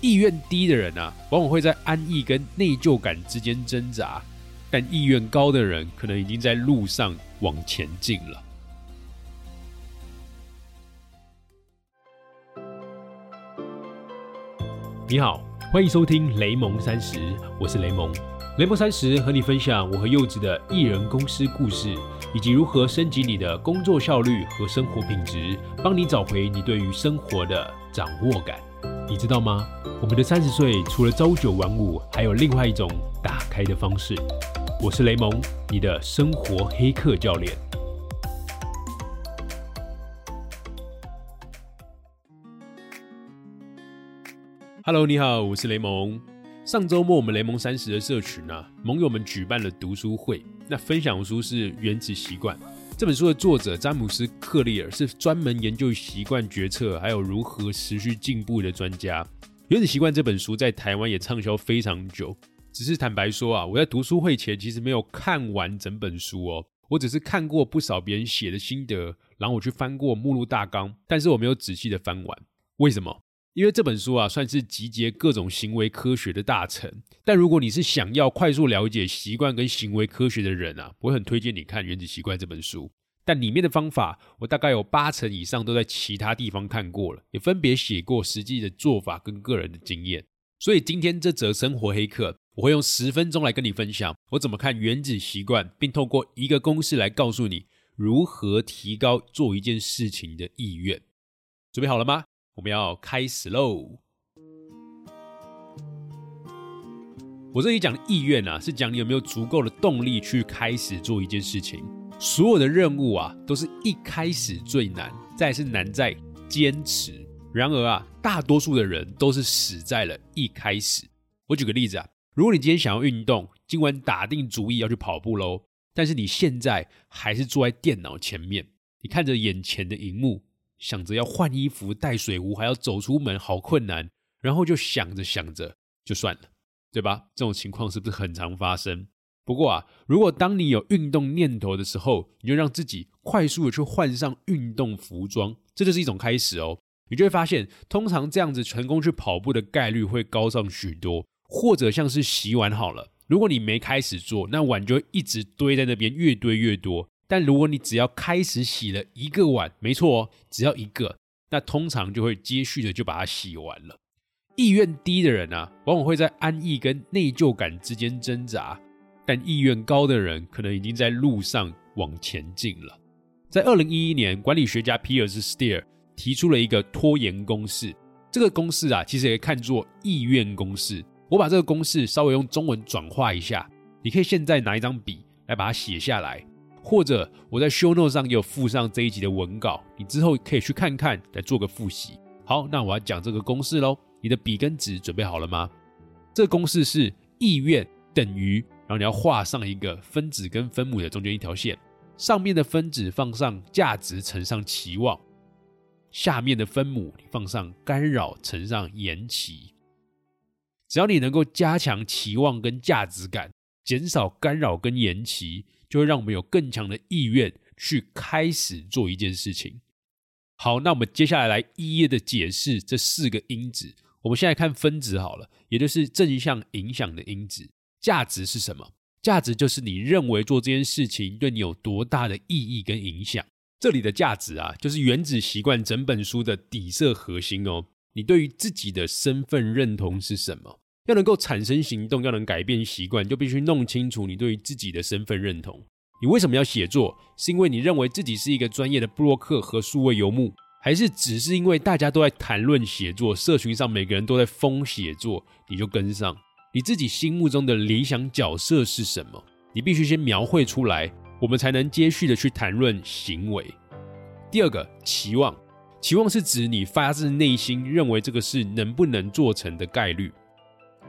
意愿低的人啊，往往会在安逸跟内疚感之间挣扎；但意愿高的人，可能已经在路上往前进了。你好，欢迎收听雷蒙三十，我是雷蒙。雷蒙三十和你分享我和柚子的艺人公司故事，以及如何升级你的工作效率和生活品质，帮你找回你对于生活的掌握感。你知道吗？我们的三十岁除了朝九晚五，还有另外一种打开的方式。我是雷蒙，你的生活黑客教练。Hello，你好，我是雷蒙。上周末，我们雷蒙三十的社群啊，盟友们举办了读书会。那分享书是《原子习惯》这本书的作者詹姆斯·克利尔是专门研究习惯决策还有如何持续进步的专家。《原子习惯》这本书在台湾也畅销非常久。只是坦白说啊，我在读书会前其实没有看完整本书哦，我只是看过不少别人写的心得，然后我去翻过目录大纲，但是我没有仔细的翻完。为什么？因为这本书啊，算是集结各种行为科学的大成。但如果你是想要快速了解习惯跟行为科学的人啊，我很推荐你看《原子习惯》这本书。但里面的方法，我大概有八成以上都在其他地方看过了，也分别写过实际的做法跟个人的经验。所以今天这则生活黑客，我会用十分钟来跟你分享我怎么看《原子习惯》，并透过一个公式来告诉你如何提高做一件事情的意愿。准备好了吗？我们要开始喽！我这里讲的意愿啊，是讲你有没有足够的动力去开始做一件事情。所有的任务啊，都是一开始最难，再是难在坚持。然而啊，大多数的人都是死在了一开始。我举个例子啊，如果你今天想要运动，今晚打定主意要去跑步喽，但是你现在还是坐在电脑前面，你看着眼前的荧幕。想着要换衣服、带水壶，还要走出门，好困难。然后就想着想着就算了，对吧？这种情况是不是很常发生？不过啊，如果当你有运动念头的时候，你就让自己快速的去换上运动服装，这就是一种开始哦。你就会发现，通常这样子成功去跑步的概率会高上许多。或者像是洗碗好了，如果你没开始做，那碗就一直堆在那边，越堆越多。但如果你只要开始洗了一个碗，没错哦，只要一个，那通常就会接续的就把它洗完了。意愿低的人啊，往往会在安逸跟内疚感之间挣扎；但意愿高的人，可能已经在路上往前进了。在二零一一年，管理学家皮尔斯·斯蒂尔提出了一个拖延公式。这个公式啊，其实也看作意愿公式。我把这个公式稍微用中文转化一下，你可以现在拿一张笔来把它写下来。或者我在 show note 上也有附上这一集的文稿，你之后可以去看看，来做个复习。好，那我要讲这个公式喽。你的笔跟纸准备好了吗？这公式是意愿等于，然后你要画上一个分子跟分母的中间一条线，上面的分子放上价值乘上期望，下面的分母放上干扰乘上延期。只要你能够加强期望跟价值感，减少干扰跟延期。就会让我们有更强的意愿去开始做一件事情。好，那我们接下来来一一的解释这四个因子。我们现在看分子好了，也就是正向影响的因子。价值是什么？价值就是你认为做这件事情对你有多大的意义跟影响。这里的价值啊，就是《原子习惯》整本书的底色核心哦。你对于自己的身份认同是什么？要能够产生行动，要能改变习惯，就必须弄清楚你对于自己的身份认同。你为什么要写作？是因为你认为自己是一个专业的布洛克和数位游牧，还是只是因为大家都在谈论写作，社群上每个人都在疯写作，你就跟上？你自己心目中的理想角色是什么？你必须先描绘出来，我们才能接续的去谈论行为。第二个，期望，期望是指你发自内心认为这个事能不能做成的概率。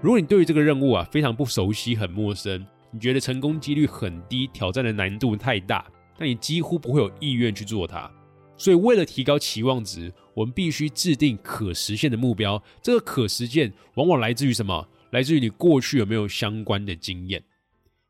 如果你对于这个任务啊非常不熟悉、很陌生，你觉得成功几率很低，挑战的难度太大，那你几乎不会有意愿去做它。所以，为了提高期望值，我们必须制定可实现的目标。这个可实现往往来自于什么？来自于你过去有没有相关的经验。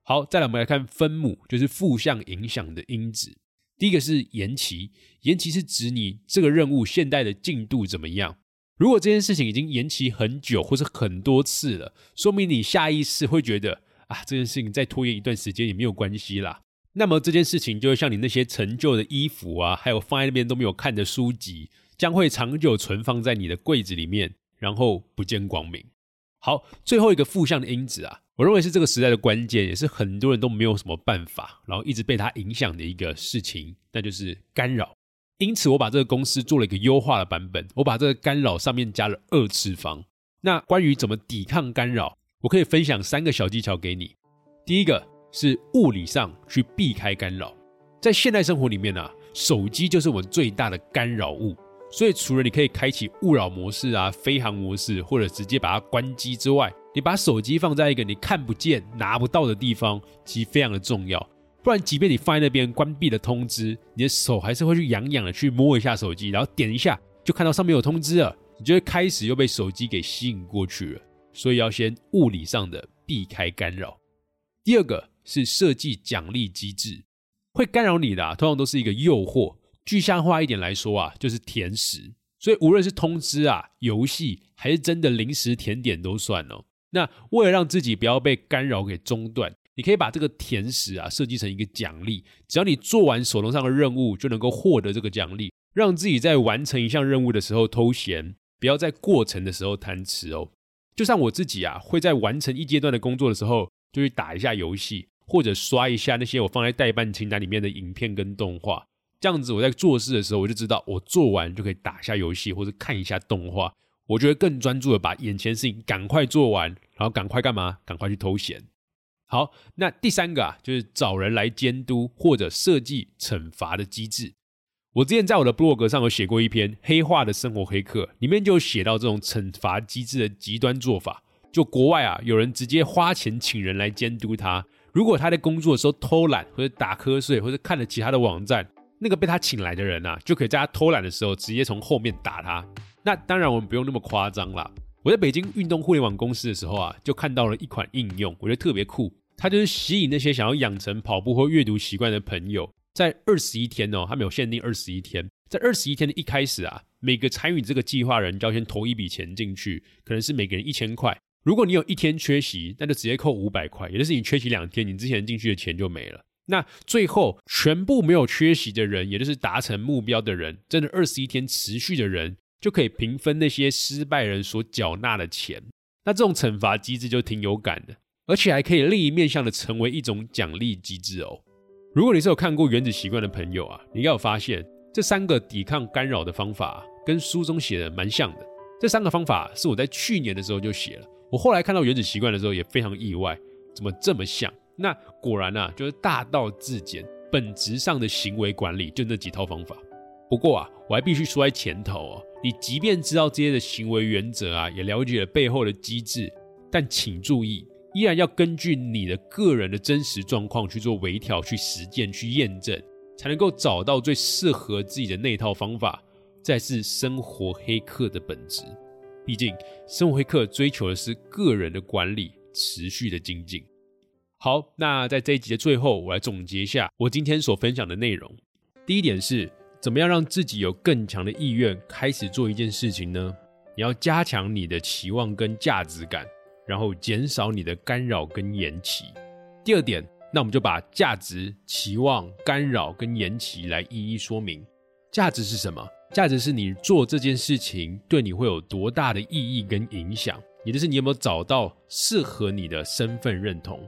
好，再来我们来看分母，就是负向影响的因子。第一个是延期，延期是指你这个任务现在的进度怎么样。如果这件事情已经延期很久或是很多次了，说明你下意识会觉得啊，这件事情再拖延一段时间也没有关系啦。那么这件事情就会像你那些陈旧的衣服啊，还有放在那边都没有看的书籍，将会长久存放在你的柜子里面，然后不见光明。好，最后一个负向的因子啊，我认为是这个时代的关键，也是很多人都没有什么办法，然后一直被它影响的一个事情，那就是干扰。因此，我把这个公司做了一个优化的版本，我把这个干扰上面加了二次方。那关于怎么抵抗干扰，我可以分享三个小技巧给你。第一个。是物理上去避开干扰，在现代生活里面呢，手机就是我们最大的干扰物。所以除了你可以开启勿扰模式啊、飞行模式，或者直接把它关机之外，你把手机放在一个你看不见、拿不到的地方，其实非常的重要。不然，即便你放在那边关闭了通知，你的手还是会去痒痒的去摸一下手机，然后点一下就看到上面有通知了，你就会开始又被手机给吸引过去了。所以要先物理上的避开干扰。第二个。是设计奖励机制，会干扰你的，通常都是一个诱惑。具象化一点来说啊，就是甜食。所以无论是通知啊、游戏，还是真的零食甜点都算哦。那为了让自己不要被干扰给中断，你可以把这个甜食啊设计成一个奖励，只要你做完手头上的任务，就能够获得这个奖励，让自己在完成一项任务的时候偷闲，不要在过程的时候贪吃哦。就像我自己啊，会在完成一阶段的工作的时候，就去打一下游戏。或者刷一下那些我放在代办清单里面的影片跟动画，这样子我在做事的时候，我就知道我做完就可以打下游戏或者看一下动画，我就会更专注的把眼前事情赶快做完，然后赶快干嘛？赶快去偷闲。好，那第三个啊，就是找人来监督或者设计惩罚的机制。我之前在我的 blog 上有写过一篇黑化的生活黑客，里面就写到这种惩罚机制的极端做法。就国外啊，有人直接花钱请人来监督他。如果他在工作的时候偷懒，或者打瞌睡，或者看了其他的网站，那个被他请来的人啊，就可以在他偷懒的时候直接从后面打他。那当然我们不用那么夸张啦。我在北京运动互联网公司的时候啊，就看到了一款应用，我觉得特别酷。它就是吸引那些想要养成跑步或阅读习惯的朋友，在二十一天哦，它没有限定二十一天，在二十一天的一开始啊，每个参与这个计划人就要先投一笔钱进去，可能是每个人一千块。如果你有一天缺席，那就直接扣五百块，也就是你缺席两天，你之前进去的钱就没了。那最后全部没有缺席的人，也就是达成目标的人，真的二十一天持续的人，就可以平分那些失败人所缴纳的钱。那这种惩罚机制就挺有感的，而且还可以另一面向的成为一种奖励机制哦。如果你是有看过《原子习惯》的朋友啊，你应该有发现这三个抵抗干扰的方法，跟书中写的蛮像的。这三个方法是我在去年的时候就写了。我后来看到原子习惯的时候也非常意外，怎么这么像？那果然啊，就是大道至简，本质上的行为管理就那几套方法。不过啊，我还必须说在前头哦，你即便知道这些的行为原则啊，也了解了背后的机制，但请注意，依然要根据你的个人的真实状况去做微调、去实践、去验证，才能够找到最适合自己的那套方法。再是生活黑客的本质。毕竟，生活黑客追求的是个人的管理，持续的精进。好，那在这一集的最后，我来总结一下我今天所分享的内容。第一点是，怎么样让自己有更强的意愿开始做一件事情呢？你要加强你的期望跟价值感，然后减少你的干扰跟延期。第二点，那我们就把价值、期望、干扰跟延期来一一说明。价值是什么？价值是你做这件事情对你会有多大的意义跟影响，也就是你有没有找到适合你的身份认同。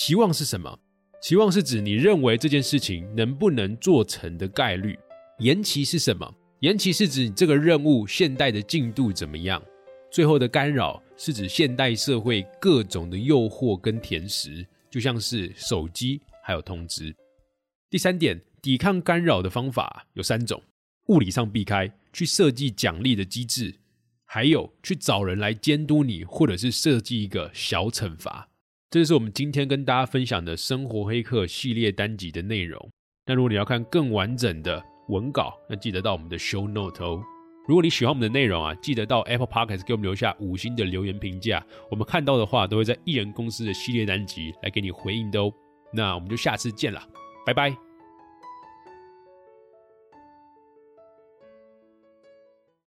期望是什么？期望是指你认为这件事情能不能做成的概率。延期是什么？延期是指你这个任务现代的进度怎么样。最后的干扰是指现代社会各种的诱惑跟甜食，就像是手机还有通知。第三点，抵抗干扰的方法有三种。物理上避开，去设计奖励的机制，还有去找人来监督你，或者是设计一个小惩罚。这就是我们今天跟大家分享的生活黑客系列单集的内容。那如果你要看更完整的文稿，那记得到我们的 show note 哦。如果你喜欢我们的内容啊，记得到 Apple Podcast 给我们留下五星的留言评价。我们看到的话，都会在艺人公司的系列单集来给你回应的哦。那我们就下次见了，拜拜。